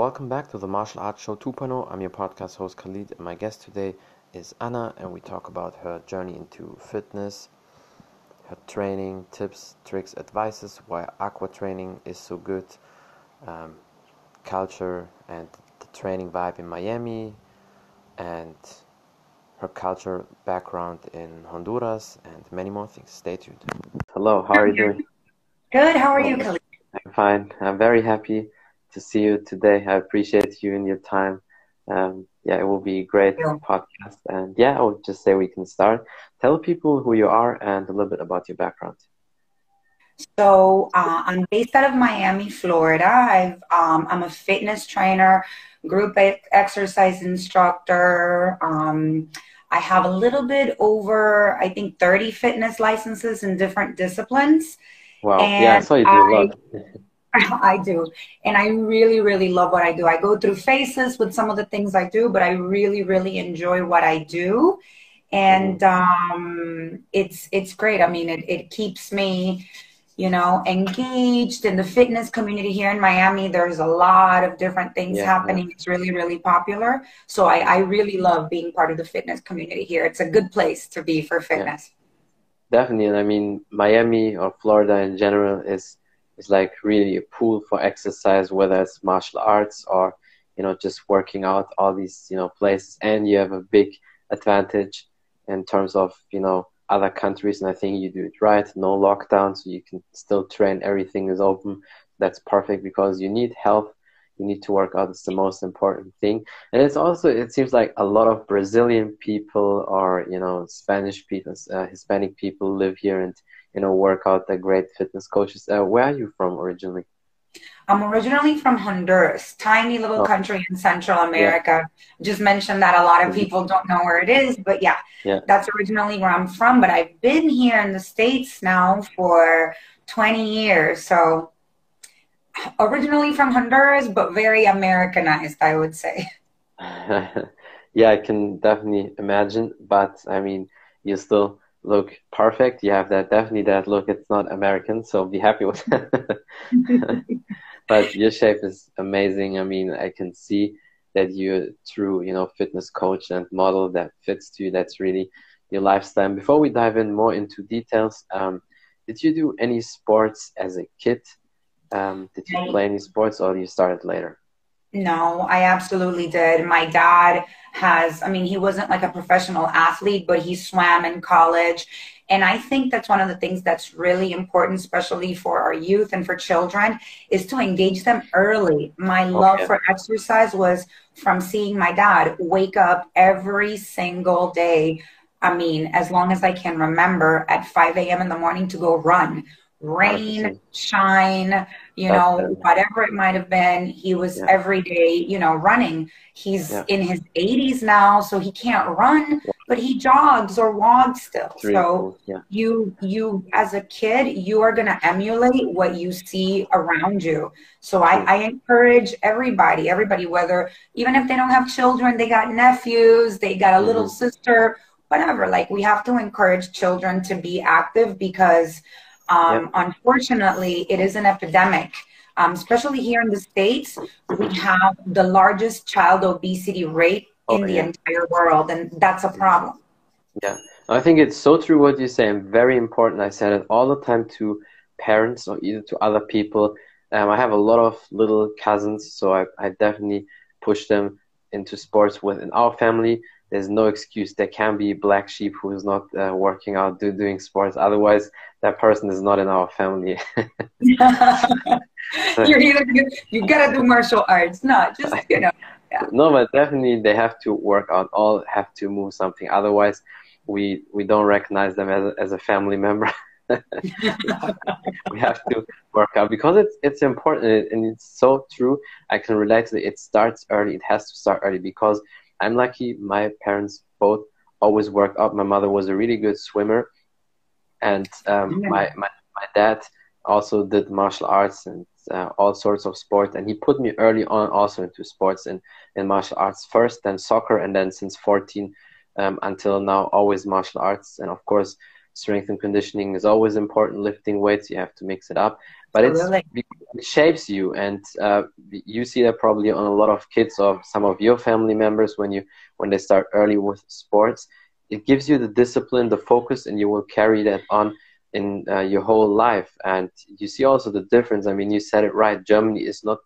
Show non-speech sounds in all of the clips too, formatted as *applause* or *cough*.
welcome back to the Martial Arts Show 2.0. I'm your podcast host Khalid, and my guest today is Anna, and we talk about her journey into fitness, her training, tips, tricks, advices, why aqua training is so good, um, culture, and the training vibe in Miami, and her culture background in Honduras, and many more things. Stay tuned. Hello, how are you doing? Good. How are you, Khalid? I'm fine. I'm very happy to see you today. I appreciate you and your time. Um, yeah, it will be a great yeah. podcast. And yeah, I would just say we can start. Tell people who you are and a little bit about your background. So uh, I'm based out of Miami, Florida. I've, um, I'm a fitness trainer, group exercise instructor. Um, I have a little bit over, I think, 30 fitness licenses in different disciplines. Wow. And yeah, I saw you do a lot. *laughs* *laughs* I do. And I really, really love what I do. I go through phases with some of the things I do, but I really, really enjoy what I do. And mm-hmm. um, it's it's great. I mean, it, it keeps me, you know, engaged in the fitness community here in Miami. There's a lot of different things yeah, happening. Yeah. It's really, really popular. So I, I really love being part of the fitness community here. It's a good place to be for fitness. Yeah. Definitely. And I mean, Miami or Florida in general is is like really a pool for exercise, whether it's martial arts or you know just working out all these you know places, and you have a big advantage in terms of you know other countries, and I think you do it right. No lockdown, so you can still train. Everything is open. That's perfect because you need health. You need to work out. It's the most important thing, and it's also it seems like a lot of Brazilian people or you know Spanish people, uh, Hispanic people live here and you know work out the great fitness coaches. Uh, where are you from originally? I'm originally from Honduras, tiny little oh. country in Central America. Yeah. Just mentioned that a lot of mm-hmm. people don't know where it is, but yeah, yeah, that's originally where I'm from. But I've been here in the States now for 20 years. So originally from Honduras, but very Americanized, I would say. *laughs* *laughs* yeah, I can definitely imagine. But I mean, you still look perfect. You have that definitely that look. It's not American, so be happy with that. *laughs* but your shape is amazing. I mean, I can see that you're true, you know, fitness coach and model that fits to you. That's really your lifestyle. before we dive in more into details, um, did you do any sports as a kid? Um, did you play any sports, or you started later? No, I absolutely did. My dad has, I mean, he wasn't like a professional athlete, but he swam in college. And I think that's one of the things that's really important, especially for our youth and for children, is to engage them early. My okay. love for exercise was from seeing my dad wake up every single day. I mean, as long as I can remember, at 5 a.m. in the morning to go run rain, shine, you know, whatever it might have been. He was yeah. every day, you know, running. He's yeah. in his 80s now, so he can't run, but he jogs or walks still. so yeah. you you as a kid, you are gonna emulate what you see around you. So I, I encourage everybody, everybody, whether even if they don't have children, they got nephews, they got a mm-hmm. little sister, whatever. Like we have to encourage children to be active because um, yep. Unfortunately, it is an epidemic. Um, especially here in the States, we have the largest child obesity rate oh, in the yeah. entire world, and that's a problem. Yeah, I think it's so true what you say, and very important. I said it all the time to parents or either to other people. Um, I have a lot of little cousins, so I, I definitely push them into sports within our family there's no excuse. There can be black sheep who is not uh, working out, do, doing sports. Otherwise, that person is not in our family. *laughs* *laughs* You're either you gotta do martial arts, not just you know. Yeah. *laughs* No, but definitely they have to work out. All have to move something. Otherwise, we we don't recognize them as a, as a family member. we have to work out because it's it's important and it's so true. I can relate to it. It starts early. It has to start early because I'm lucky. My parents both always worked out. My mother was a really good swimmer, and um, my, my my dad also did martial arts and uh, all sorts of sports. And he put me early on also into sports and in martial arts first, then soccer, and then since 14 um, until now always martial arts. And of course, strength and conditioning is always important. Lifting weights, you have to mix it up, but it's it shapes you, and uh, you see that probably on a lot of kids or some of your family members when you when they start early with sports. It gives you the discipline, the focus, and you will carry that on in uh, your whole life. And you see also the difference. I mean, you said it right. Germany is not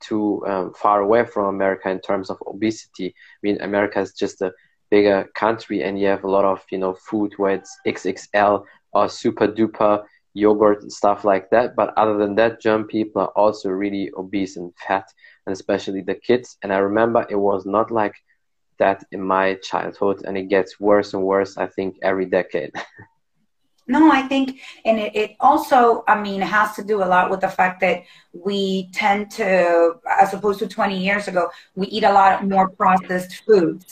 too um, far away from America in terms of obesity. I mean, America is just a bigger country, and you have a lot of you know food where it's XXL or super duper yogurt and stuff like that. But other than that, German people are also really obese and fat, and especially the kids. And I remember it was not like that in my childhood, and it gets worse and worse. I think every decade. *laughs* No, I think, and it, it, also, I mean, has to do a lot with the fact that we tend to, as opposed to 20 years ago, we eat a lot more processed foods.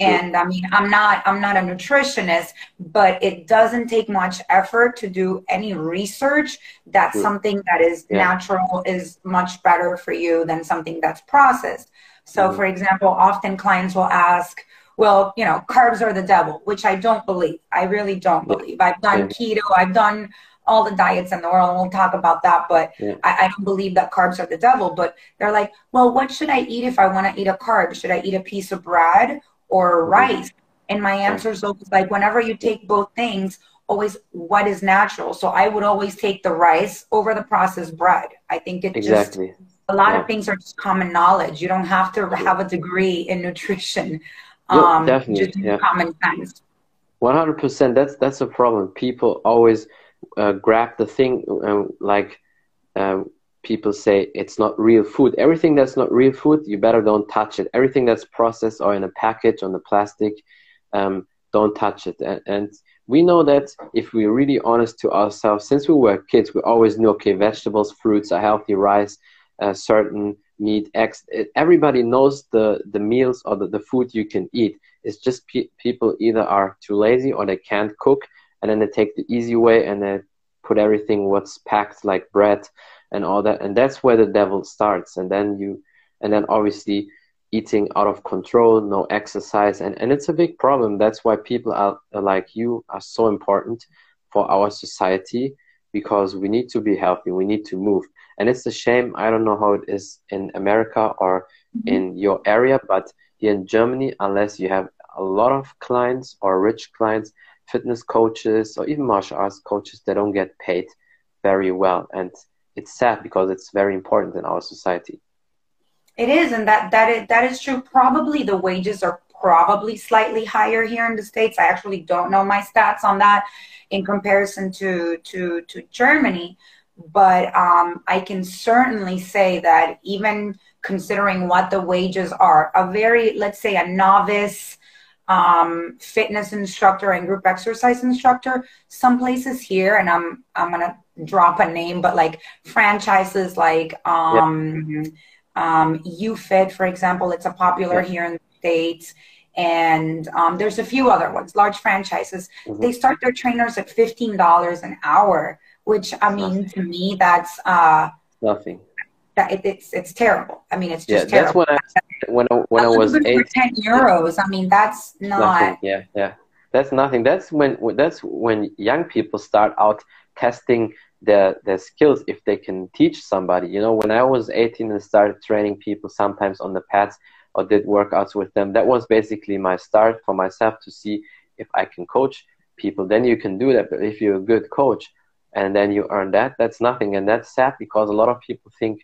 And I mean, I'm not, I'm not a nutritionist, but it doesn't take much effort to do any research that something that is yeah. natural is much better for you than something that's processed. So, mm-hmm. for example, often clients will ask, well, you know, carbs are the devil, which I don't believe. I really don't believe. I've done keto, I've done all the diets in the world, and we'll talk about that, but yeah. I, I, don't believe that carbs are the devil. But they're like, well, what should I eat if I want to eat a carb? Should I eat a piece of bread or mm-hmm. rice? And my answer is always like, whenever you take both things, always what is natural. So I would always take the rice over the processed bread. I think it exactly. just a lot yeah. of things are just common knowledge. You don't have to have a degree in nutrition um, definitely, yeah. common sense. One hundred percent. That's that's a problem. People always uh, grab the thing uh, like uh, people say it's not real food. Everything that's not real food, you better don't touch it. Everything that's processed or in a package on the plastic, um, don't touch it. And, and we know that if we're really honest to ourselves, since we were kids, we always knew okay, vegetables, fruits are healthy, rice, uh, certain meat, eggs. everybody knows the, the meals or the, the food you can eat. It's just pe- people either are too lazy or they can't cook, and then they take the easy way and they put everything what's packed like bread and all that, and that's where the devil starts. And then you, and then obviously eating out of control, no exercise, and and it's a big problem. That's why people are, like you are so important for our society because we need to be healthy. We need to move and it's a shame. I don't know how it is in America or mm-hmm. in your area, but here in Germany, unless you have a lot of clients or rich clients, fitness coaches or even martial arts coaches, they don't get paid very well, and it's sad because it's very important in our society. It is, and that that is, that is true. Probably the wages are probably slightly higher here in the states. I actually don't know my stats on that in comparison to to to Germany but um, I can certainly say that even considering what the wages are, a very, let's say, a novice um, fitness instructor and group exercise instructor, some places here, and I'm I'm gonna drop a name, but like franchises like um, yeah. um, UFit, for example, it's a popular yeah. here in the states and um, there's a few other ones, large franchises. Mm-hmm. They start their trainers at fifteen dollars an hour, which I mean, to me, that's uh, nothing. That it, it's it's terrible. I mean, it's just yeah, terrible. That's when I when I, when I was ten euros. I mean, that's not. Nothing. Yeah, yeah, that's nothing. That's when that's when young people start out testing their their skills if they can teach somebody. You know, when I was 18 and started training people sometimes on the pads or did workouts with them, that was basically my start for myself to see if I can coach people. Then you can do that. But if you're a good coach, and then you earn that that's nothing and that's sad because a lot of people think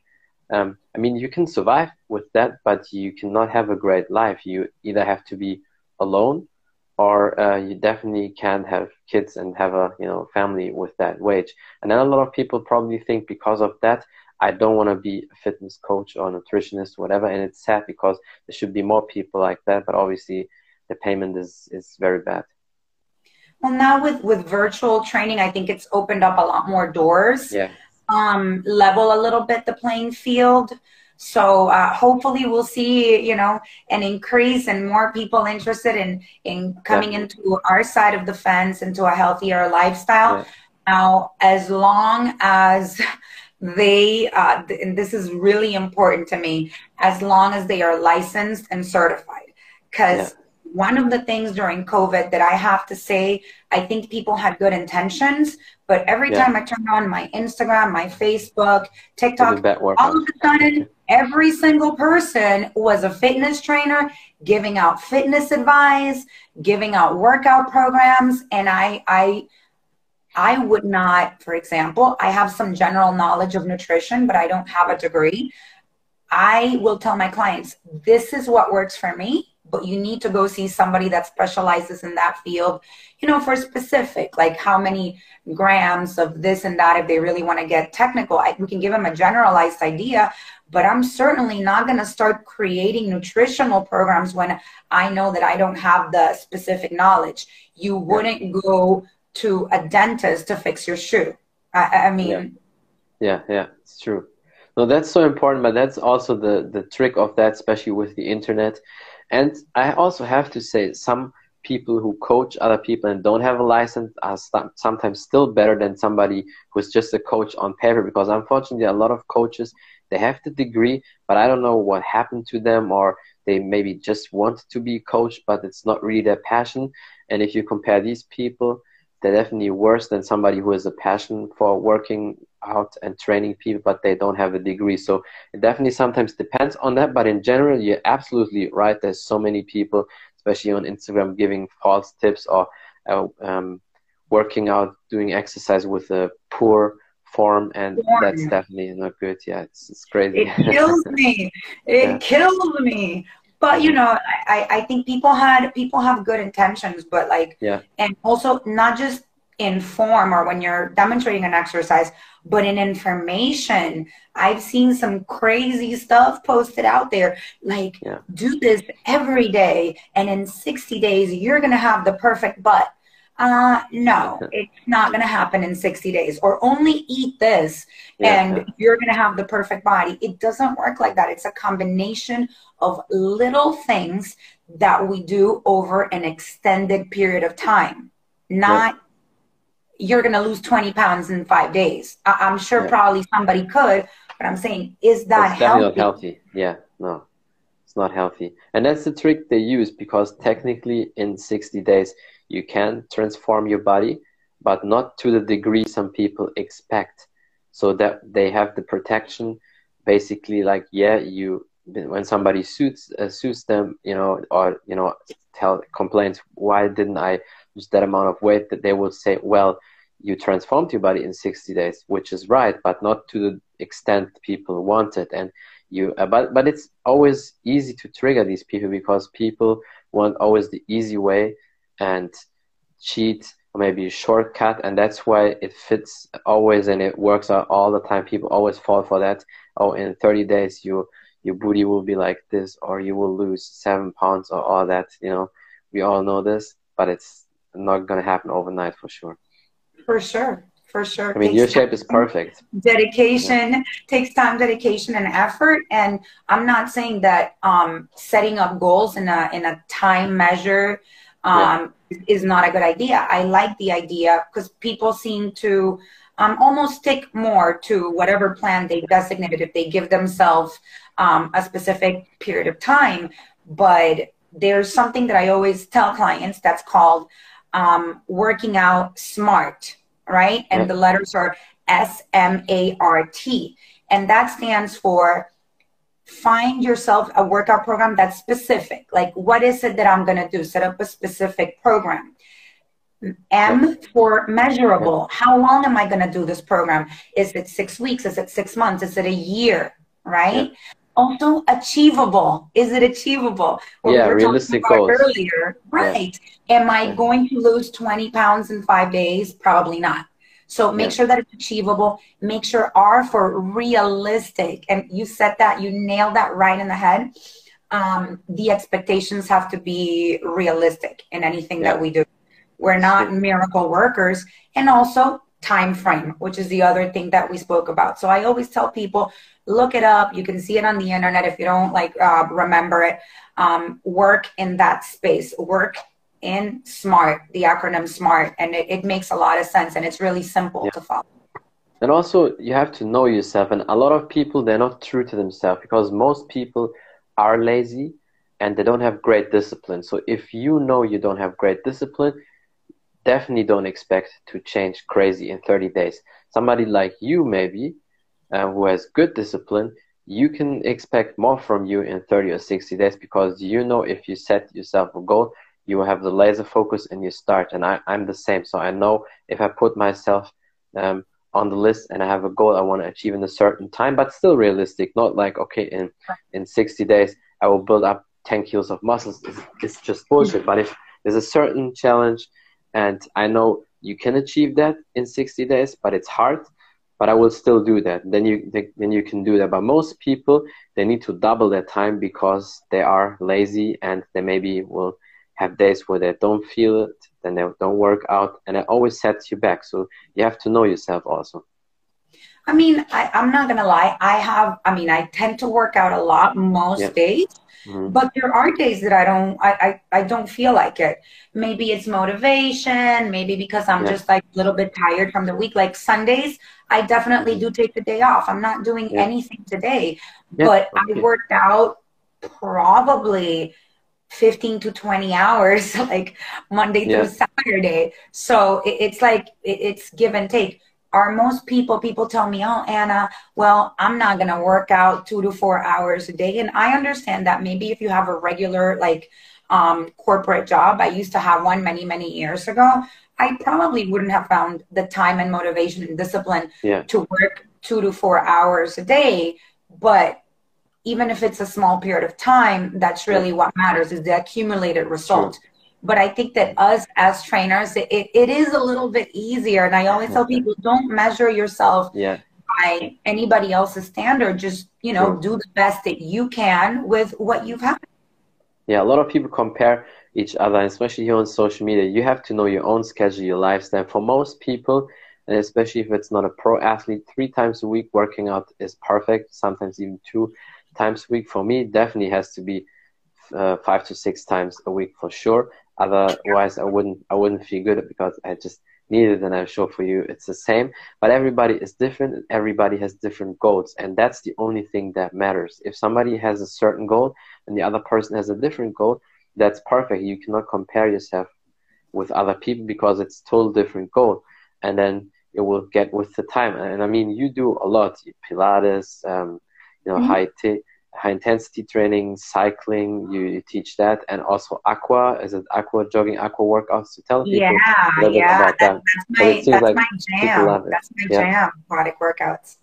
um, i mean you can survive with that but you cannot have a great life you either have to be alone or uh, you definitely can't have kids and have a you know family with that wage and then a lot of people probably think because of that i don't want to be a fitness coach or a nutritionist or whatever and it's sad because there should be more people like that but obviously the payment is is very bad well, now with with virtual training, I think it's opened up a lot more doors. Yeah. Um, level a little bit the playing field. So uh, hopefully we'll see, you know, an increase and more people interested in in coming yeah. into our side of the fence into a healthier lifestyle. Yeah. Now, as long as they, uh, and this is really important to me, as long as they are licensed and certified, because. Yeah one of the things during COVID that I have to say, I think people had good intentions, but every yeah. time I turn on my Instagram, my Facebook, TikTok, all of a sudden, every single person was a fitness trainer giving out fitness advice, giving out workout programs, and I, I, I would not, for example, I have some general knowledge of nutrition, but I don't have a degree. I will tell my clients, this is what works for me, but you need to go see somebody that specializes in that field, you know, for specific, like how many grams of this and that, if they really want to get technical, I, we can give them a generalized idea, but I'm certainly not going to start creating nutritional programs when I know that I don't have the specific knowledge. You wouldn't go to a dentist to fix your shoe. I, I mean, yeah. yeah, yeah, it's true. No, that's so important, but that's also the the trick of that, especially with the internet. And I also have to say, some people who coach other people and don't have a license are sometimes still better than somebody who's just a coach on paper. Because unfortunately, a lot of coaches they have the degree, but I don't know what happened to them, or they maybe just want to be coached, but it's not really their passion. And if you compare these people, they're definitely worse than somebody who has a passion for working out and training people, but they don't have a degree. So it definitely sometimes depends on that. But in general, you're absolutely right. There's so many people, especially on Instagram, giving false tips or uh, um, working out, doing exercise with a poor form, and form. that's definitely not good. Yeah, it's, it's crazy. It kills *laughs* me. It yeah. kills me. But you know, I, I think people had people have good intentions, but like yeah, and also not just in form or when you're demonstrating an exercise, but in information. I've seen some crazy stuff posted out there like yeah. do this every day and in 60 days you're going to have the perfect butt. Uh, no, it's not going to happen in 60 days or only eat this yeah. and you're going to have the perfect body. It doesn't work like that. It's a combination of little things that we do over an extended period of time, not you're going to lose 20 pounds in five days. I- am sure yeah. probably somebody could, but I'm saying, is that it's healthy? Not healthy? Yeah, no, it's not healthy. And that's the trick they use because technically in 60 days, you can transform your body, but not to the degree some people expect. So that they have the protection, basically, like, yeah, you when somebody suits uh, suits them, you know, or you know, tell complains, why didn't I lose that amount of weight? That they will say, well, you transformed your body in 60 days, which is right, but not to the extent people wanted. And you, uh, but but it's always easy to trigger these people because people want always the easy way and cheat or maybe shortcut, and that's why it fits always and it works out all the time. People always fall for that. Oh, in 30 days you your booty will be like this or you will lose seven pounds or all that you know we all know this but it's not going to happen overnight for sure for sure for sure i mean your shape is perfect dedication yeah. takes time dedication and effort and i'm not saying that um, setting up goals in a in a time measure um, yeah. is not a good idea i like the idea because people seem to um, almost stick more to whatever plan they've designated if they give themselves um, a specific period of time. But there's something that I always tell clients that's called um, working out smart, right? And the letters are S M A R T. And that stands for find yourself a workout program that's specific. Like, what is it that I'm going to do? Set up a specific program. M for measurable. How long am I going to do this program? Is it six weeks? Is it six months? Is it a year? Right? Also achievable. Is it achievable? What yeah, we realistic goals. Earlier, right? Yeah. Am I yeah. going to lose 20 pounds in five days? Probably not. So make yeah. sure that it's achievable. Make sure R for realistic. And you said that, you nailed that right in the head. Um, the expectations have to be realistic in anything that we do. We're not miracle workers. And also time frame, which is the other thing that we spoke about. So I always tell people, look it up. You can see it on the internet if you don't like uh, remember it. Um, work in that space. Work in SMART, the acronym SMART, and it, it makes a lot of sense and it's really simple yeah. to follow. And also, you have to know yourself. And a lot of people, they're not true to themselves because most people are lazy and they don't have great discipline. So if you know you don't have great discipline, definitely don't expect to change crazy in 30 days. Somebody like you, maybe, uh, who has good discipline, you can expect more from you in 30 or 60 days because you know if you set yourself a goal, you will have the laser focus and you start. And I, I'm the same. So I know if I put myself um, on the list and I have a goal I want to achieve in a certain time, but still realistic, not like, okay, in, in 60 days, I will build up 10 kilos of muscles. It's, it's just bullshit. But if there's a certain challenge and I know you can achieve that in 60 days, but it's hard, but I will still do that. Then you then you can do that. But most people they need to double their time because they are lazy and they maybe will have days where they don't feel it, then they don't work out, and it always sets you back. So you have to know yourself also. I mean, I, am not gonna lie. I have. I mean, I tend to work out a lot most yeah. days. Mm-hmm. But there are days that I don't I, I, I don't feel like it. Maybe it's motivation, maybe because I'm yeah. just like a little bit tired from the week. Like Sundays, I definitely mm-hmm. do take the day off. I'm not doing yeah. anything today. Yeah. But okay. I worked out probably 15 to 20 hours *laughs* like Monday through Saturday. So it, it's like it, it's give and take are most people people tell me oh anna well i'm not going to work out two to four hours a day. And i understand that maybe if you have a regular like um, corporate job i used to have one many many years ago i probably wouldn't have found the time and motivation and discipline yeah. to work two to four hours a day. But even if it's a small period of time that's really what matters is the accumulated result. True but I think that us as trainers, it, it is a little bit easier. And I always tell people, don't measure yourself yeah. by anybody else's standard. Just, you know, sure. do the best that you can with what you've had. Yeah, a lot of people compare each other, especially here on social media. You have to know your own schedule, your lifestyle. For most people, and especially if it's not a pro athlete, three times a week working out is perfect. Sometimes even two times a week. For me, definitely has to be uh, five to six times a week for sure. Otherwise, I wouldn't I wouldn't feel good because I just need it, and I'm sure for you it's the same. But everybody is different. Everybody has different goals, and that's the only thing that matters. If somebody has a certain goal and the other person has a different goal, that's perfect. You cannot compare yourself with other people because it's total different goal, and then it will get with the time. And I mean, you do a lot: Pilates, um, you know, mm-hmm. high t- high intensity training, cycling, you, you, teach that, and also aqua. Is it aqua jogging, aqua workouts? To tell people yeah, a little yeah, bit about that. That's my, that's like my jam. That's my yeah. jam. Aquatic workouts.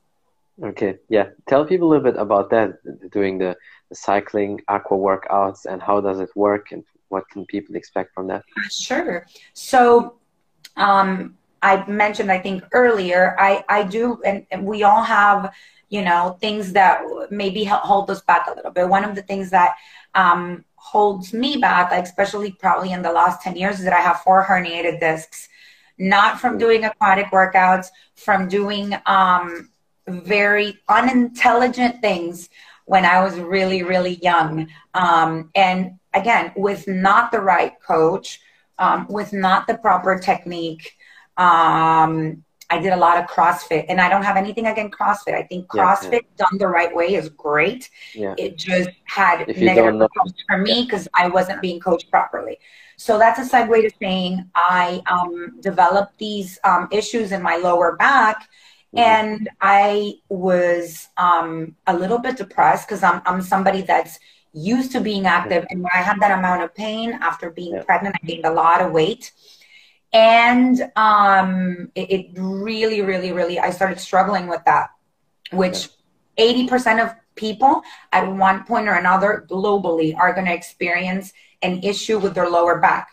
Okay, yeah. Tell people a little bit about that, doing the, the cycling, aqua workouts, and how does it work, and what can people expect from that? Sure. So, um, I mentioned, I think earlier, I, I do, and, and we all have you know, things that maybe hold us back a little bit. One of the things that um, holds me back, like especially probably in the last 10 years, is that I have four herniated discs, not from doing aquatic workouts, from doing um, very unintelligent things when I was really, really young. Um, and again, with not the right coach, um, with not the proper technique, um, I did a lot of CrossFit, and I don't have anything against CrossFit. I think CrossFit yeah, yeah. done the right way is great. Yeah. It just had negative results for me because I wasn't being coached properly. So that's a segue to saying I um, developed these um, issues in my lower back, mm-hmm. and I was um, a little bit depressed because I'm I'm somebody that's used to being active, and when I had that amount of pain after being pregnant, I gained a lot of weight and um, it, it, really, really, really, I started struggling with that, which 80% of people at one point or another globally are going to experience an issue with their lower back.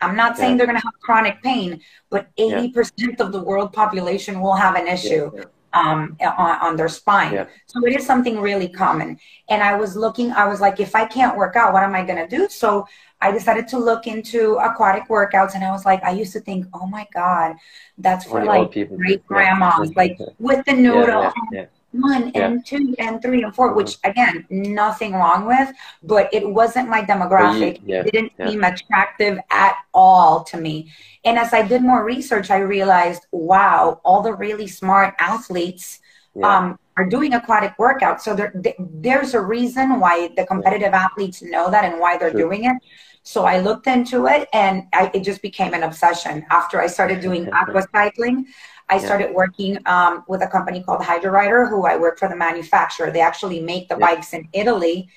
I'm not saying yeah. they're going to have chronic pain, but 80% yeah. of the world population will have an issue. Yeah, um, on, on, their spine. So it is something really common. And I was looking, I was like, if I can't work out, what am I going to do? So I decided to look into aquatic workouts and I was like, I used to think, oh my God, that's for like great grandmas, like *laughs* with the noodle. Yeah, yeah, one and two and three and 4 mm-hmm. which again, nothing wrong with, but it wasn't my demographic. You, it didn't seem attractive at all to me. And as I did more research, I realized, wow, all the really smart athletes yeah. um, are doing aquatic workouts. So there, there's a reason why the competitive athletes know that and why they're sure. doing it. So I looked into it and I, it just became an obsession. After I started doing *laughs* aqua cycling, I started working um, with a company called Hydrorider, who I work for the manufacturer. They actually make the yeah. bikes in Italy.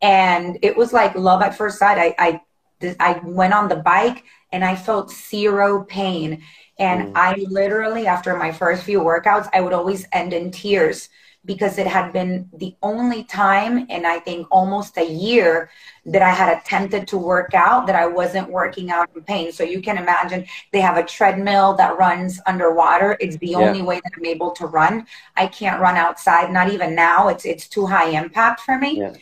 And it was like love at first sight. I, I, I went on the bike and I felt zero pain. And mm. I literally, after my first few workouts, I would always end in tears because it had been the only time in I think almost a year that I had attempted to work out that I wasn't working out in pain. So you can imagine they have a treadmill that runs underwater. It's the yeah. only way that I'm able to run. I can't run outside, not even now. It's it's too high impact for me. Yeah.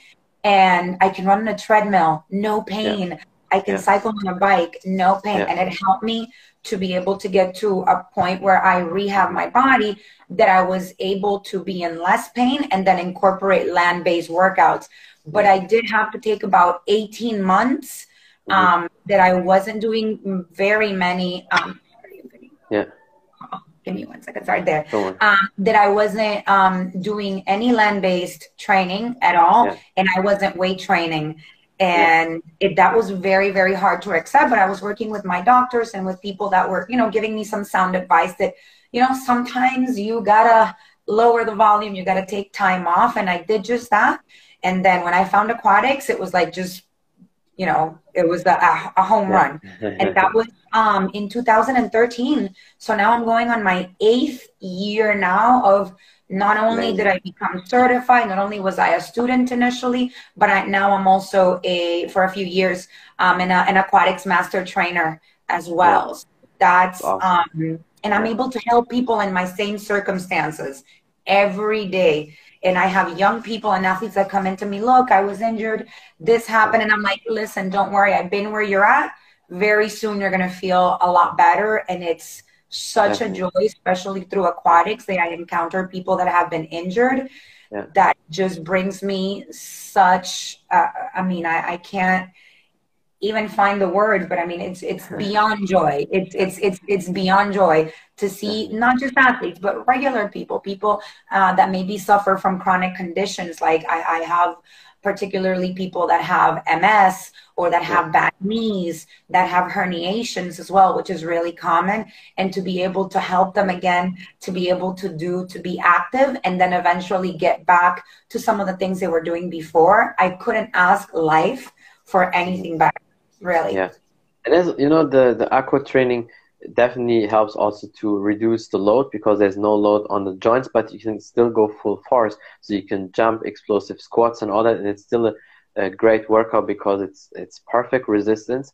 And I can run on a treadmill, no pain. Yeah. I can cycle on a bike, no pain. And it helped me to be able to get to a point where I rehab my body that I was able to be in less pain and then incorporate land based workouts. But I did have to take about 18 months mm-hmm. um, that I wasn't doing very many. Um, yeah. Oh, give me one second. Sorry, there. Um, that I wasn't um, doing any land based training at all, yeah. and I wasn't weight training and it, that was very very hard to accept but i was working with my doctors and with people that were you know giving me some sound advice that you know sometimes you gotta lower the volume you gotta take time off. And i did just that. And then when i found aquatics it was like just you know it was a, a home run. And that was um, in 2013 so now i'm going on my eighth year now of not only did I become certified, not only was I a student initially, but I, now I'm also a for a few years um, an, an aquatics master trainer as well. So that's awesome. um, and I'm able to help people in my same circumstances every day. And I have young people and athletes that come into me. Look, I was injured. This happened, and I'm like, listen, don't worry. I've been where you're at. Very soon, you're gonna feel a lot better, and it's such Definitely. a joy, especially through aquatics, that I encounter people that have been injured. Yeah. That just brings me such. Uh, I mean, I, I can't even find the words, but I mean, it's it's *laughs* beyond joy. It's it's it's it's beyond joy to see not just athletes, but regular people, people uh, that maybe suffer from chronic conditions. Like I, I have particularly people that have MS or that have bad knees, that have herniations as well, which is really common. And to be able to help them again, to be able to do, to be active, and then eventually get back to some of the things they were doing before. I couldn't ask life for anything better, really. Yeah. And as you know, the, the aqua training, definitely helps also to reduce the load because there's no load on the joints, but you can still go full force. So you can jump, explosive squats, and all that, and it's still a, a great workout because it's it's perfect resistance.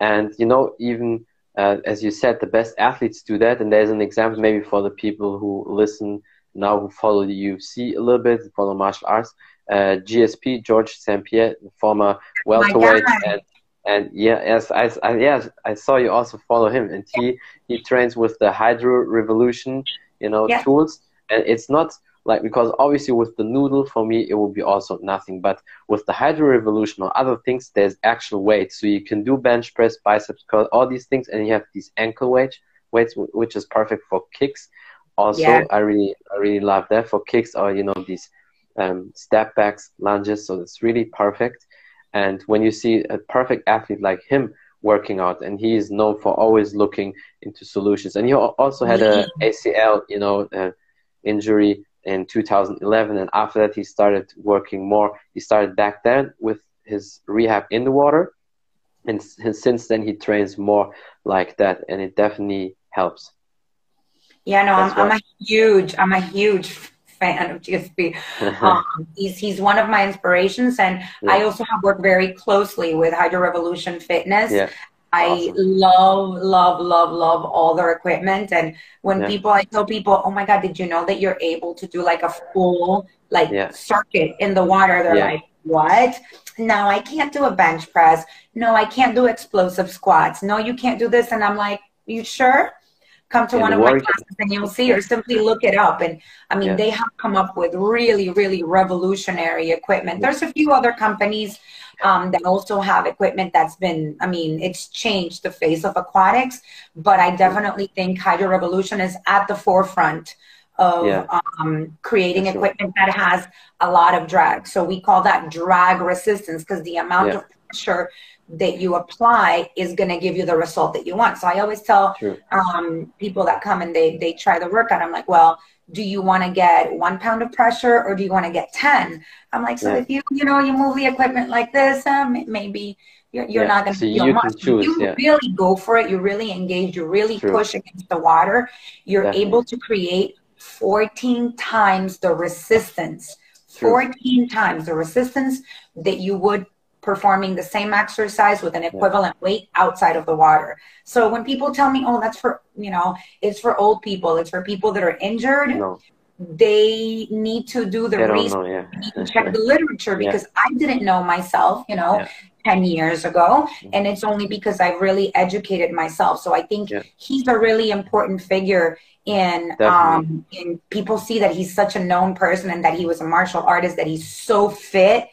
And you know, even uh, as you said, the best athletes do that. And there's an example maybe for the people who listen now who follow the UFC a little bit, follow martial arts. Uh, GSP George St Pierre, former welterweight and and yeah, yes, I, I, yes, I saw you also follow him, and he he trains with the Hydro Revolution, you know, yeah. tools, and it's not like because obviously with the noodle for me it will be also nothing, but with the Hydro Revolution or other things, there's actual weight, so you can do bench press, biceps curl, all these things, and you have these ankle weights, weights which is perfect for kicks. Also, yeah. I really I really love that for kicks or you know these um, step backs, lunges, so it's really perfect and when you see a perfect athlete like him working out, and he is known for always looking into solutions, and he also had a ACL, you know, uh, injury in 2011, and after that he started working more. He started back then with his rehab in the water, and since then he trains more like that, and it definitely helps. Yeah, no, I'm, I'm a huge, I'm a huge fan of GSP. *laughs* um, he's he's one of my inspirations, and yeah. I also have worked very closely with Hydro Revolution Fitness. Yeah. I awesome. love, love, love, love all their equipment. And when yeah. people, I tell people, oh my God, did you know that you're able to do like a full like yeah. circuit in the water? They're like, what? No, I can't do a bench press. No, I can't do explosive squats. No, you can't do this. And I'm like, you sure? Come to one of my classes and you'll see or simply look it up and i mean yeah. they have come up with really really revolutionary equipment there's a few other companies um, that also have equipment that's been i mean it's changed the face of aquatics but i definitely think hydro revolution is at the forefront of yeah. um, creating sure. equipment that has a lot of drag. So we call that drag resistance because the amount yeah. of pressure that you apply is going to give you the result that you want. So I always tell um, people that come and they they try the workout. I'm like, well, do you want to get one pound of pressure or do you want to get ten? I'm like, so yeah. if you you know you move the equipment like this, um, maybe you're, you're yeah. not going to so feel you much. Choose, you yeah. really go for it. You really engage. You really True. push against the water. You're Definitely. able to create 14 times the resistance. True. 14 times the resistance that you would performing the same exercise with an equivalent yeah. weight outside of the water. So when people tell me, "Oh, that's for you know, it's for old people, it's for people that are injured," no. they need to do the research, know, yeah. check the literature because yeah. I didn't know myself. You know. 10 years ago mm-hmm. and it's only because I've really educated myself so I think he's a really important figure in um in people see that he's such a known person and that he was a martial artist that he's so fit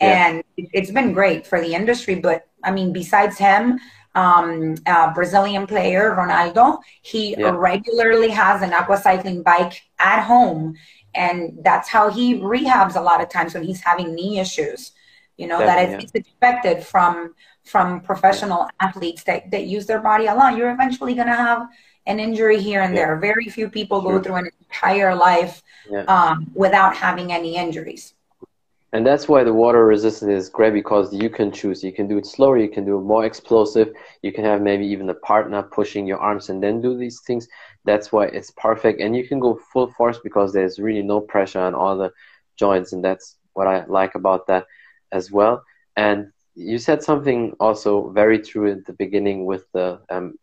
yeah. and it's been great for the industry. But I mean, besides him, um, Brazilian player Ronaldo, he yeah. regularly has an aqua cycling bike at home, and that's how he rehabs a lot of times when he's having knee issues. You know that it's, it's expected from from professional athletes that, that use their body a lot. You're eventually going to have an injury here and there. Very few people sure. go through an entire life um, without having any injuries. And that's why the water resistance is great because you can choose. You can do it slower, you can do it more explosive, you can have maybe even a partner pushing your arms and then do these things. That's why it's perfect. And you can go full force because there's really no pressure on all the joints. And that's what I like about that as well. And you said something also very true at the beginning with the um,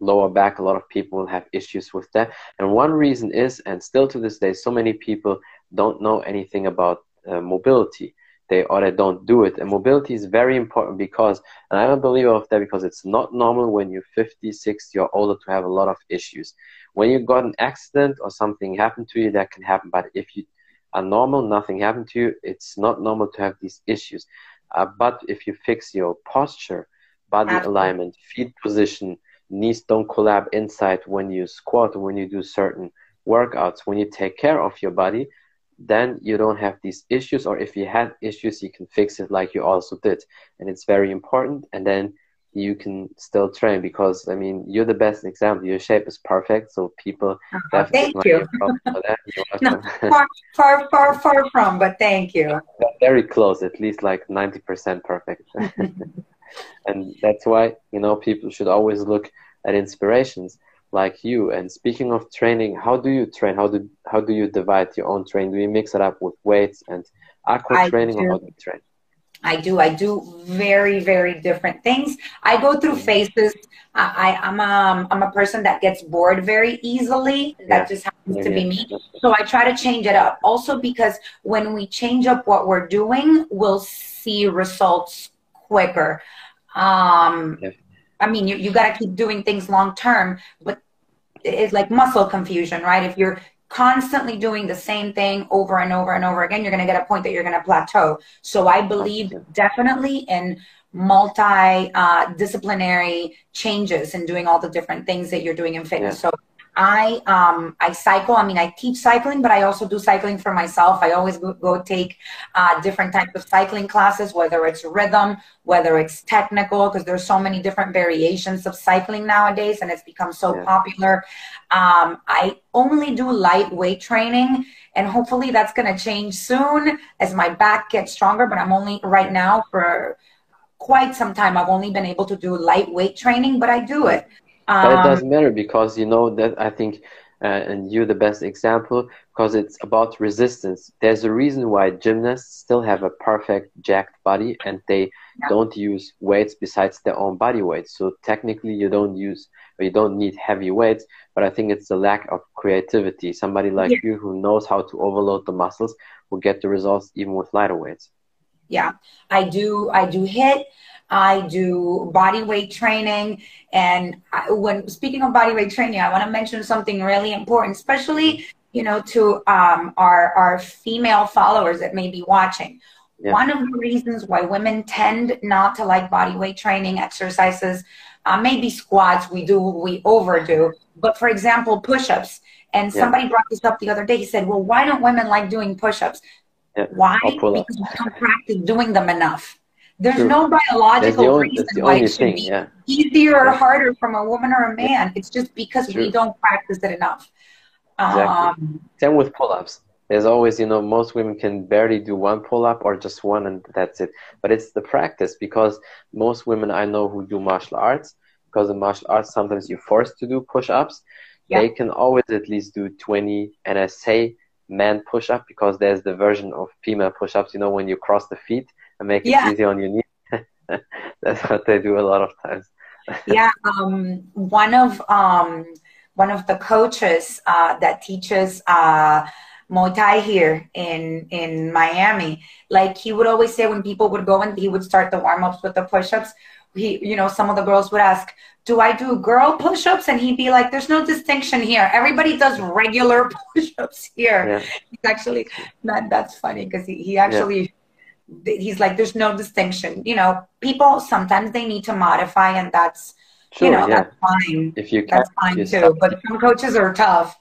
lower back. A lot of people have issues with that. And one reason is, and still to this day, so many people don't know anything about mobility. They or they don't do it. And mobility is very important because and i'm a believer of that because it's not normal when you're 50 60 or older to have a lot of issues. When you got an accident or something happened to you that can happen. But if you are normal nothing happened to you it's not normal to have these issues. Uh, but if you fix your posture body Absolutely. alignment feet position knees don't collapse inside when you squat or when you do certain workouts when you take care of your body then you don't have these issues or if you had issues you can fix it like you also did. And it's very important and then you can still train because i mean you're the best example. Your shape is perfect so people oh, thank you. *laughs* no, *laughs* far, far far far from but thank you. Very close at least like 90% perfect. *laughs* And that's why you know people should always look at inspirations like you. And speaking of training, how do you train? How do how do you divide your own training? Do you mix it up with weights and aqua I training, do. or how do you train? I do. I do very, very different things. I go through phases. I, I, am a, I'm a person that gets bored very easily. That yeah. just happens yeah, to be me. So I try to change it up. Also because when we change up what we're doing, we'll see results quicker. Um, I mean, you, you got to keep doing things long term, but it's like muscle confusion, right? If you're constantly doing the same thing over and over and over again, you're going to get a point that you're going to plateau. So I believe definitely in multi uh, disciplinary changes and doing all the different things that you're doing in fitness. Yeah. So I um, I cycle. I mean, I teach cycling, but I also do cycling for myself. I always go, go take uh, different types of cycling classes, whether it's rhythm, whether it's technical, because there's so many different variations of cycling nowadays, and it's become so yeah. popular. Um, I only do lightweight training, and hopefully that's going to change soon as my back gets stronger. But I'm only right now for quite some time. I've only been able to do lightweight training, but I do it but it doesn't um, matter because you know that I think, uh, and you're the best example because it's about resistance. There's a reason why gymnasts still have a perfect jacked body and they yeah. don't use weights besides their own body weight. So technically, you don't use or you don't need heavy weights. But I think it's the lack of creativity. Somebody like yeah. you who knows how to overload the muscles will get the results even with lighter weights. Yeah, I do. I do HIIT. I do body weight training. And I, when speaking of body weight training, I want to mention something really important, especially you know to um, our our female followers that may be watching. Yeah. One of the reasons why women tend not to like body weight training exercises, uh, maybe squats, we do, we overdo, but for example, push ups And somebody brought this up the other day. He said, "Well, why don't women like doing push-ups? Why? Because we don't practice doing them enough." There's True. no biological only, reason why it should thing, be yeah. easier or harder from a woman or a man. It's just because True. we don't practice it enough. Exactly. Um, Same with pull-ups. There's always, you know, most women can barely do one pull-up or just one, and that's it. But it's the practice because most women I know who do martial arts, because in martial arts sometimes you're forced to do push-ups. Yeah. They can always at least do 20, and I say man push-up because there's the version of female push-ups. You know, when you cross the feet and make yeah. it easy on your knee. *laughs* That's what they do a lot of times. *laughs* yeah, um, one of um, one of the coaches uh, that teaches uh, Muay Thai here in in Miami, like he would always say when people would go and he would start the warm ups with the push ups. He, you know, some of the girls would ask, "Do I do girl push ups?" And he'd be like, "There's no distinction here. Everybody does regular *laughs* push ups here." Yeah. He's actually that that's funny because he, he actually. Yeah he's like there's no distinction you know people sometimes they need to modify and that's sure, you know yeah. that's fine. If you can that's fine too but some coaches are tough.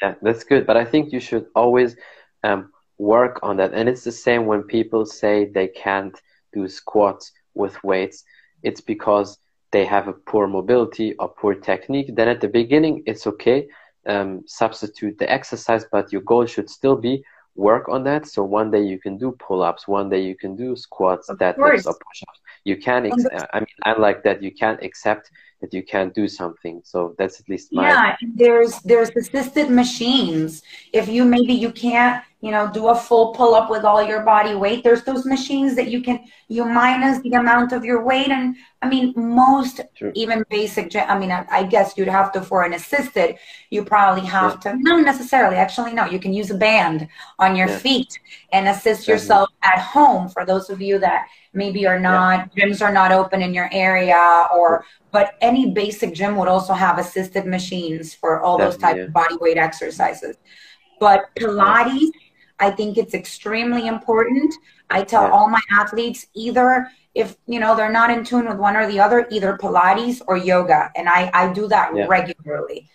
Yeah that's good but i think you should always um, work on that and it's the same when people say they can't do squats with weights. It's because they have a poor mobility or poor technique then at the beginning it's okay um, substitute the exercise but your goal should still be work on that. So one day you can do pull-ups, one day you can do squats, deadlifts, or push-ups. You can, ex- I mean, I like that. You can't accept that you can't do something. So that's at least my. Yeah, there's there's assisted machines. If you maybe you can't you know, do a full pull up with all your body weight. There's those machines that you can, you minus the amount of your weight. And I mean, most True. even basic, I mean, I, I, guess you'd have to, for an assisted, you probably have yeah. to, not necessarily, actually, no, you can use a band on your yeah. feet and assist yourself at home for those of you that maybe are not, yeah. gyms are not open in your area or, but any basic gym would also have assisted machines for all those type of body weight exercises. But Pilates, I think it's extremely important. I tell yeah. all my athletes either if you know they're not in tune with one or the other, either Pilates or yoga, and I I do that yeah. regularly.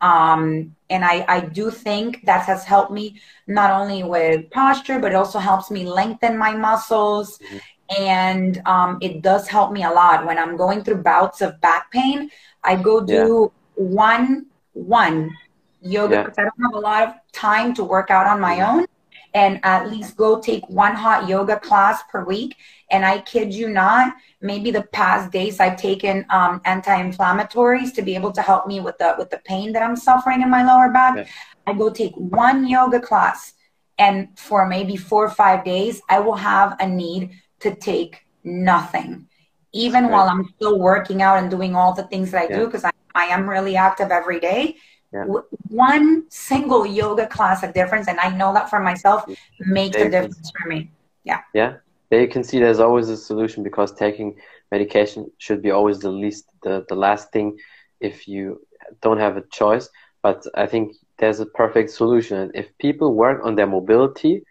Um, and I I do think that has helped me not only with posture, but it also helps me lengthen my muscles. Mm-hmm. And um, it does help me a lot when I'm going through bouts of back pain. I go do yeah. one one yoga because I don't have a lot of time to work out on my mm-hmm. own and at least go take one hot yoga class per week. And I kid you not, maybe the past days I've taken um, anti-inflammatories to be able to help me with the with the pain that I'm suffering in my lower back. Yeah. I go take one yoga class, and for maybe four or five days, I will have a need to take nothing, even right. while I'm still working out and doing all the things that I yeah. do because I, I am really active every day yeah. one single yoga class of difference and i know that for myself makes a difference for me yeah yeah they can see there's always a solution because taking medication should be always the least the, the last thing if you don't have a choice but i think there's a perfect solution if people work on their mobility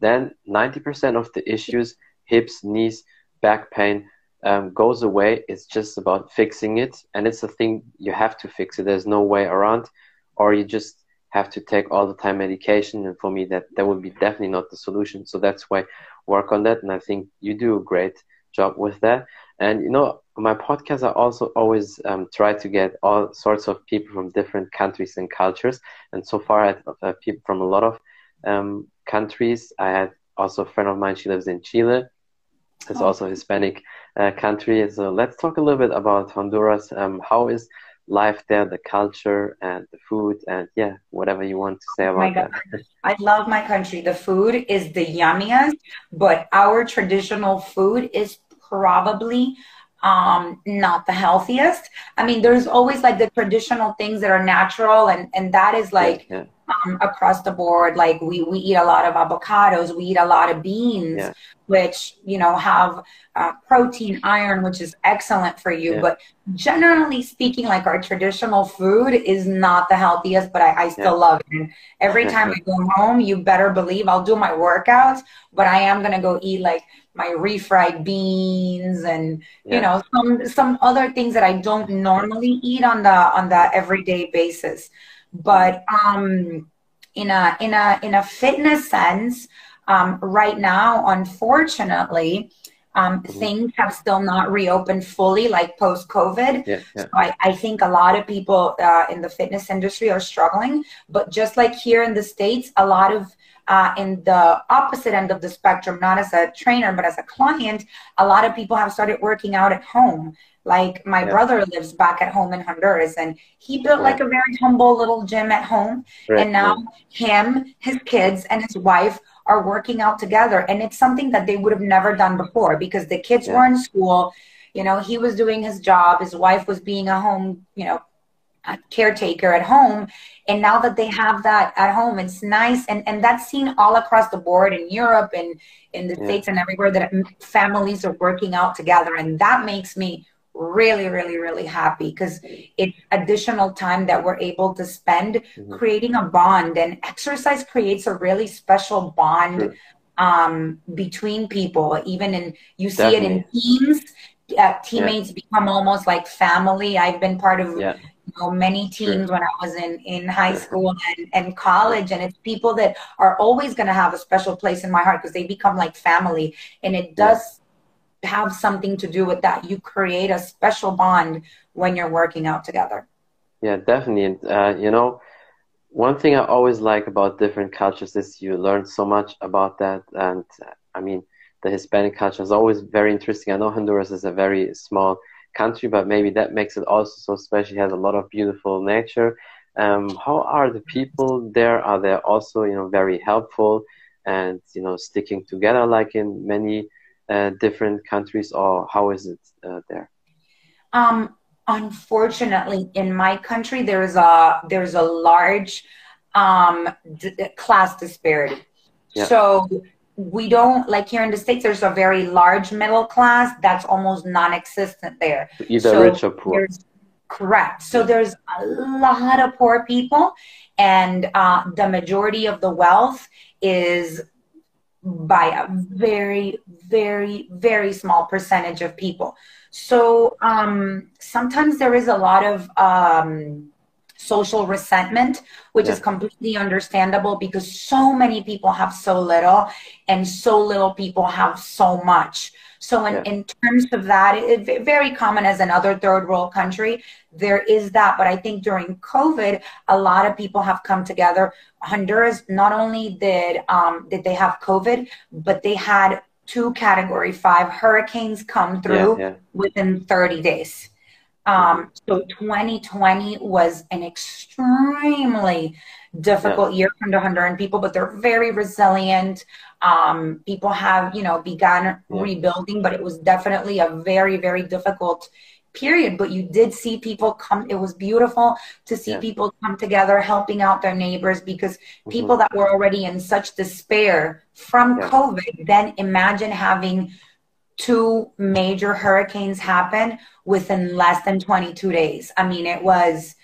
then 90% of the issues hips knees back pain um, goes away. It's just about fixing it. And it's a thing you have to fix it. There's no way around. Or you just have to take all the time medication. And for me that that would be definitely not the solution. So that's why work on that. And i think you do a great job with that. And you know my podcast i also always um, try to get all sorts of people from different countries and cultures. And so far i have people from a lot of um, countries. I had also a friend of mine. She lives in chile it's oh. also a hispanic uh, country so let's talk a little bit about honduras um, how is life there, the culture and the food, and yeah, whatever you want to say oh about oh that. I love my country. The food is the yummiest, but our traditional food is probably um not the healthiest i mean there's always like the traditional things that are natural and and that is like yeah, yeah um, across the board. Like we, we eat a lot of avocados, we eat a lot of beans, yeah. which, you know, have uh, protein, iron, which is excellent for you. But generally speaking, like our traditional food is not the healthiest, but I, I still love it. And every *laughs* time I go home, you better believe I'll do my workouts, but I am going to go eat like my refried beans and you know some some other things that I don't normally eat on the on the everyday basis. But um, in a in a in a fitness sense, um, right now, unfortunately, um, mm-hmm. things have still not reopened fully, like post COVID. Yeah, yeah. So I, I, think a lot of people uh, in the fitness industry are struggling. But just like here in the States, a lot of uh, in the opposite end of the spectrum, not as a trainer, but as a client, a lot of people have started working out at home. Like my yeah. brother lives back at home in Honduras and he built like a very humble little gym at home. Right. And now him, his kids, and his wife are working out together. And it's something that they would have never done before because the kids yeah. were in school. You know, he was doing his job, his wife was being a home, you know, caretaker at home and now that they have that at home it's nice and and that's seen all across the board in europe and in the yeah. states and everywhere that families are working out together and that makes me really really really happy because it's additional time that we're able to spend mm-hmm. creating a bond and exercise creates a really special bond sure. um, between people even in you see Definitely. it in teams uh, teammates yeah. become almost like family i've been part of yeah. you know, many teams sure. when i was in in high school and, and college and it's people that are always going to have a special place in my heart because they become like family and it does have something to do with that. You create a special bond when you're working out together. Yeah, definitely. Uh, you know, one thing I always like about different cultures is you learn so much about that. And I mean, the Hispanic culture is always very interesting. I know Honduras is a very small country, but maybe that makes it also so special. It has a lot of beautiful nature. Um, how are the people there? Are they also, you know, very helpful and, you know, sticking together like in many uh, different countries, or how is it uh, there? Um, unfortunately, in my country, there's a there's a large um, d- class disparity. Yeah. So we don't like here in the states. There's a very large middle class that's almost non-existent there. Either so rich or poor. Correct. So there's a lot of poor people, and uh, the majority of the wealth is by a very, very, very small percentage of people. So um, sometimes there is a lot of um, social resentment, which yeah. is completely understandable because so many people have so little and so little people have so much. So in, yeah. in terms of that, it, very common as another third world country, there is that. But I think during COVID, a lot of people have come together. Honduras, not only did, um, did they have COVID, but they had two category five hurricanes come through yeah, yeah. within 30 days. Um, so 2020 was an extremely difficult yeah. year for the Honduran people, but they're very resilient. Um, people have, you know, begun yeah. rebuilding, but it was definitely a very, very difficult period. But you did see people come. It was beautiful to see yeah. people come together, helping out their neighbors because mm-hmm. people that were already in such despair from COVID, then imagine having two major hurricanes happen within less than 22 days. I mean, it was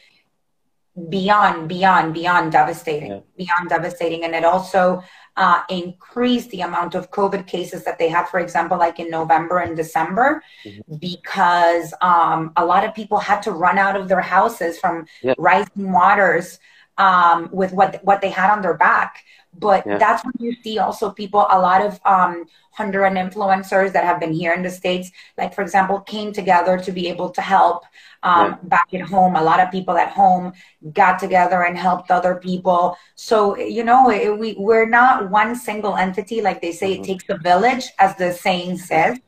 beyond, beyond, beyond devastating, yeah. beyond devastating. And it also uh, increased the amount of COVID cases that they had, for example, like in November and December, mm-hmm. because um, a lot of people had to run out of their houses from yeah. rising waters um, with what what they had on their back. But yeah. that's when you see also people, a lot of um, Honduran influencers that have been here in the States, like for example, came together to be able to help um, yeah. back at home. A lot of people at home got together and helped other people. So, you know, it, we, we're not one single entity. Like they say, mm-hmm. it takes a village, as the saying says.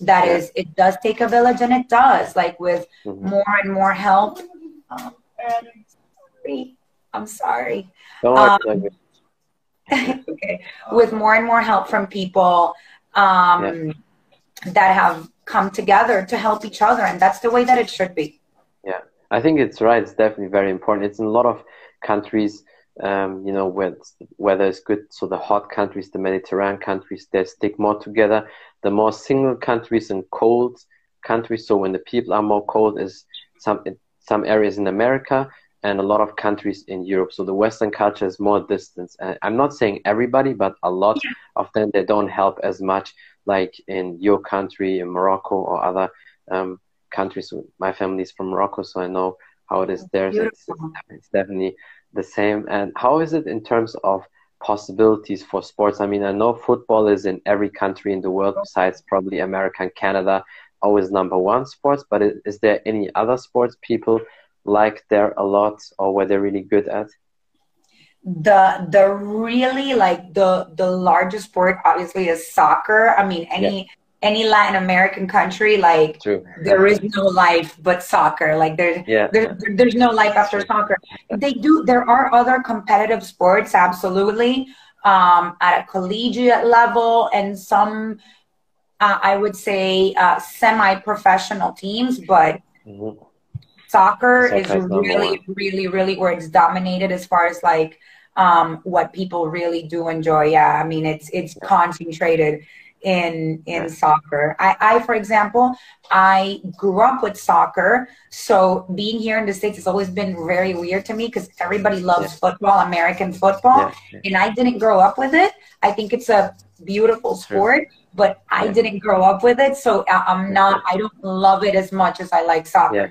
That yeah. is, it does take a village, and it does. Like with mm-hmm. more and more help. Um, sorry. I'm sorry. Um, *laughs* okay. With more and more help from people um, yeah. that have come together to help each other, and that's the way that it should be. Yeah, I think it's right. It's definitely very important. It's in a lot of countries. Um, you know, where weather is good, so the hot countries, the Mediterranean countries, they stick more together. The more single countries and cold countries, so when the people are more cold, is some some areas in America, and a lot of countries in Europe. So the Western culture is more distance. And I'm not saying everybody, but a lot yeah. of them they don't help as much, like in your country, in Morocco or other um, countries. My family is from Morocco, so I know how it is there. It's, it's, definitely the same. And how is it in terms of possibilities for sports? I mean, I know football is in every country in the world besides probably America and Canada, always number one sports. But is there any other sports people like there a lot or were they're really good at? the the really like the the largest sport obviously is soccer i mean any yeah. any latin american country like True. there is no life but soccer like there's yeah. there, there's no life after soccer they do there are other competitive sports absolutely um, at a collegiate level and some uh, i would say uh, semi-professional teams but mm-hmm. Soccer is really really really where it's dominated as far as like um, what people really do enjoy. Yeah, I mean it's it's concentrated in in soccer. I, I, for example, I grew up with soccer, so being here in the states has always been very weird to me because everybody loves yeah. football, American football, yeah. and I didn't grow up with it. I think it's a beautiful sport, but I didn't grow up with it, so I'm not. I don't love it as much as I like soccer. Yeah,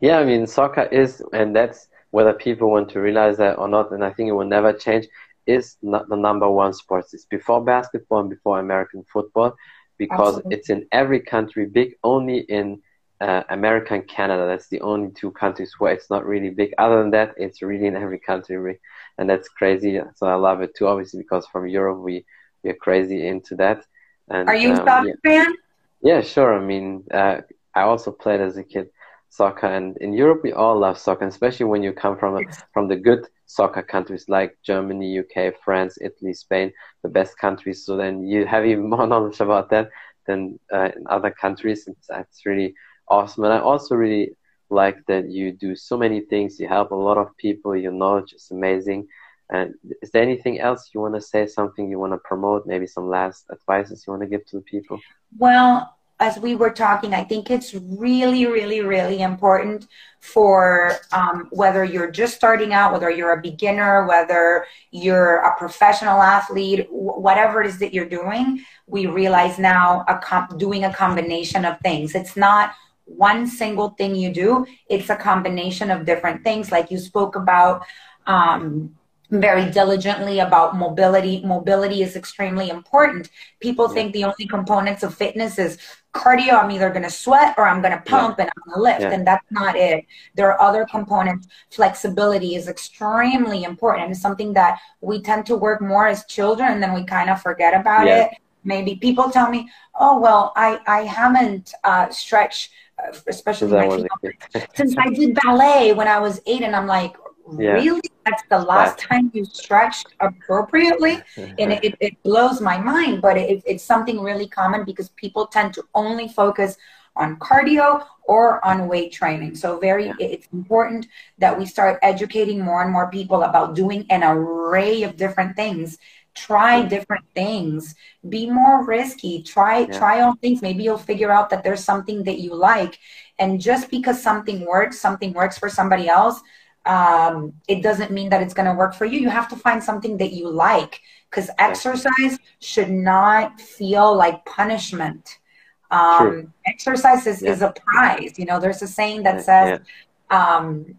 yeah. I mean, soccer is, and that's whether people want to realize that or not, and I think it will never change, is not the number one sport. It's before basketball and before American football because Absolutely. it's in every country, big only in uh, America and Canada. That's the only two countries where it's not really big. Other than that, it's really in every country, and that's crazy. So I love it too, obviously, because from Europe we we're crazy into that. And, Are you um, a soccer yeah. fan? Yeah, sure. I mean, uh, I also played as a kid soccer. And in Europe, we all love soccer, especially when you come from a, from the good soccer countries like Germany, UK, France, Italy, Spain, the best countries. So then you have even *laughs* more knowledge about that than uh, in other countries. It's, that's really awesome. And I also really like that you do so many things. You help a lot of people. Your knowledge is amazing. And is there anything else you want to say? Something you want to promote? Maybe some last advices you want to give to the people? Well, as we were talking, I think it's really, really, really important for um, whether you're just starting out, whether you're a beginner, whether you're a professional athlete, whatever it is that you're doing. We realize now a doing a combination of things. It's not one single thing you do. It's a combination of different things, like you spoke about. Um, very diligently about mobility. Mobility is extremely important. People yeah. think the only components of fitness is cardio. I'm either going to sweat or I'm going to pump yeah. and I'm going to lift, yeah. and that's not it. There are other components. Flexibility is extremely important. And it's something that we tend to work more as children, and then we kind of forget about it. Maybe people tell me, "Oh, well, I I haven't uh, stretched." Uh, especially since I did ballet when I was eight, and I'm like, really that's the last time you stretched appropriately *laughs* and it, it blows my mind but it, it's something really common because people tend to only focus on cardio or on weight training. So very yeah. it's important that we start educating more and more people about doing an array of different things. Try different things. Be more risky. Try yeah. try on things. Maybe you'll figure out that there's something that you like. And just because something works something works for somebody else um, it doesn't mean that it's going to work for you. You have to find something that you like because exercise should not feel like punishment. Um, exercise is, yeah. is a prize. You know, there's a saying that says, yeah. um,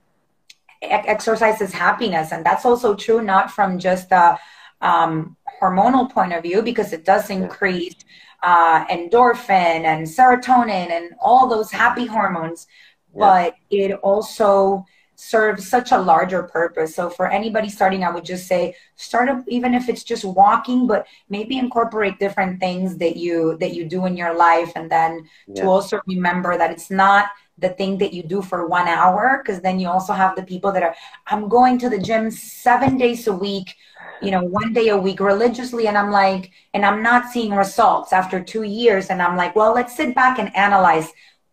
exercise is happiness. And that's also true, not from just a um, hormonal point of view, because it does increase uh, endorphin and serotonin and all those happy hormones. But it also serves such a larger purpose. So for anybody starting, I would just say start up even if it's just walking, but maybe incorporate different things that you that you do in your life and then yeah. to also remember that it's not the thing that you do for one hour because then you also have the people that are i'm going to the gym seven days a week you know one day a week religiously and i'm like and i'm not seeing results after two years and i'm like well let's sit back and analyze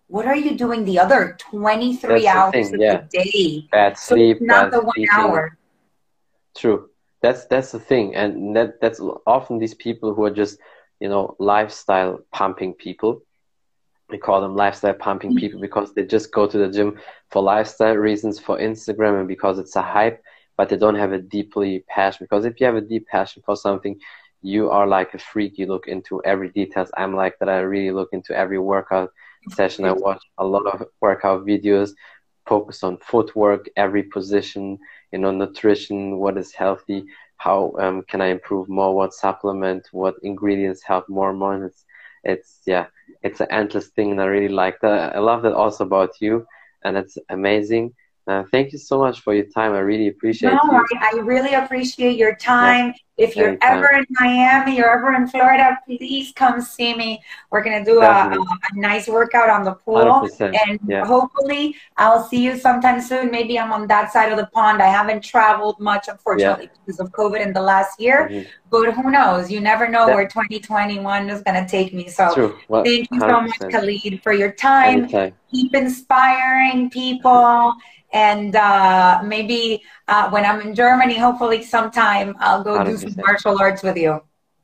what are you doing the other 23 that's hours of yeah. the day? Bad sleep, so not bad the one eating. hour. True. That's that's the thing, and that that's often these people who are just you know lifestyle pumping people. We call them lifestyle pumping mm-hmm. people because they just go to the gym for lifestyle reasons, for Instagram, and because it's a hype. But they don't have a deeply passion. Because if you have a deep passion for something, you are like a freak. You look into every details. I'm like that. I really look into every workout session. I watch a lot of workout videos. focus on footwork, every position, you know, nutrition, what is healthy, how um, can I improve more, what supplement, what ingredients help more and more. It's, it's yeah, it's an endless thing, and I really like that. I love that also about you, and it's amazing. Uh, thank you so much for your time. I really appreciate no, you. I, I really appreciate your time. Yeah. If you're ever in Miami, you're ever in Florida, please come see me. We're gonna do a, a, a, nice workout on the pool, and yeah. hopefully, I'll see you sometime soon. Maybe I'm on that side of the pond. I haven't traveled much, unfortunately, yeah. because of COVID in the last year. Mm-hmm. But who knows? You never know where 2021 is gonna take me. So, well, thank you 100%. so much, Khalid, for your time. Anytime. Keep inspiring people and uh, maybe uh, when I'm in Germany, hopefully sometime I'll go 100%. do some martial arts with you.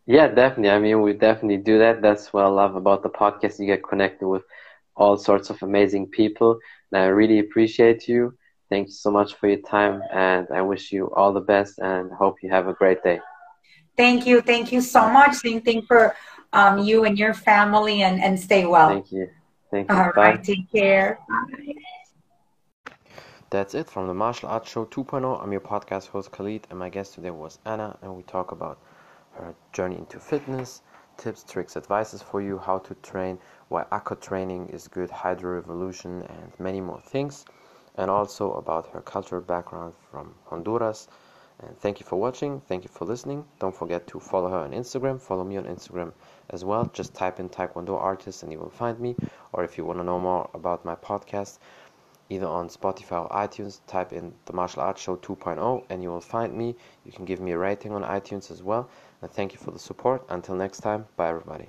Yeah, definitely. I mean, we definitely do that. That's what I love about the podcast. You get connected with all sorts of amazing people, and I really appreciate you. Thank you so much for your time, and I wish you all the best and hope you have a great day. Thank you. Thank you so much. Same thing for um, you and your family, and, and stay well. Thank you. Thank you. All Bye. right. Take care. Bye. That's it from the Martial Arts Show 2.0. I'm your podcast host Khalid, and my guest today was Ana, and we talk about her journey into fitness, tips, tricks, advices for you, how to train, why aqua training is good, Hydro Revolution, and many more things, and also about her cultural background from Honduras. And thank you for watching. Thank you for listening. Don't forget to follow her on Instagram. Follow me on Instagram as well. Just type in Taekwondo artist and you will find me. Or if you want to know more about my podcast, either on Spotify or iTunes. Type in the Martial Arts Show 2.0 and you will find me. You can give me a rating on iTunes as well. And thank you for the support. Until next time, bye everybody.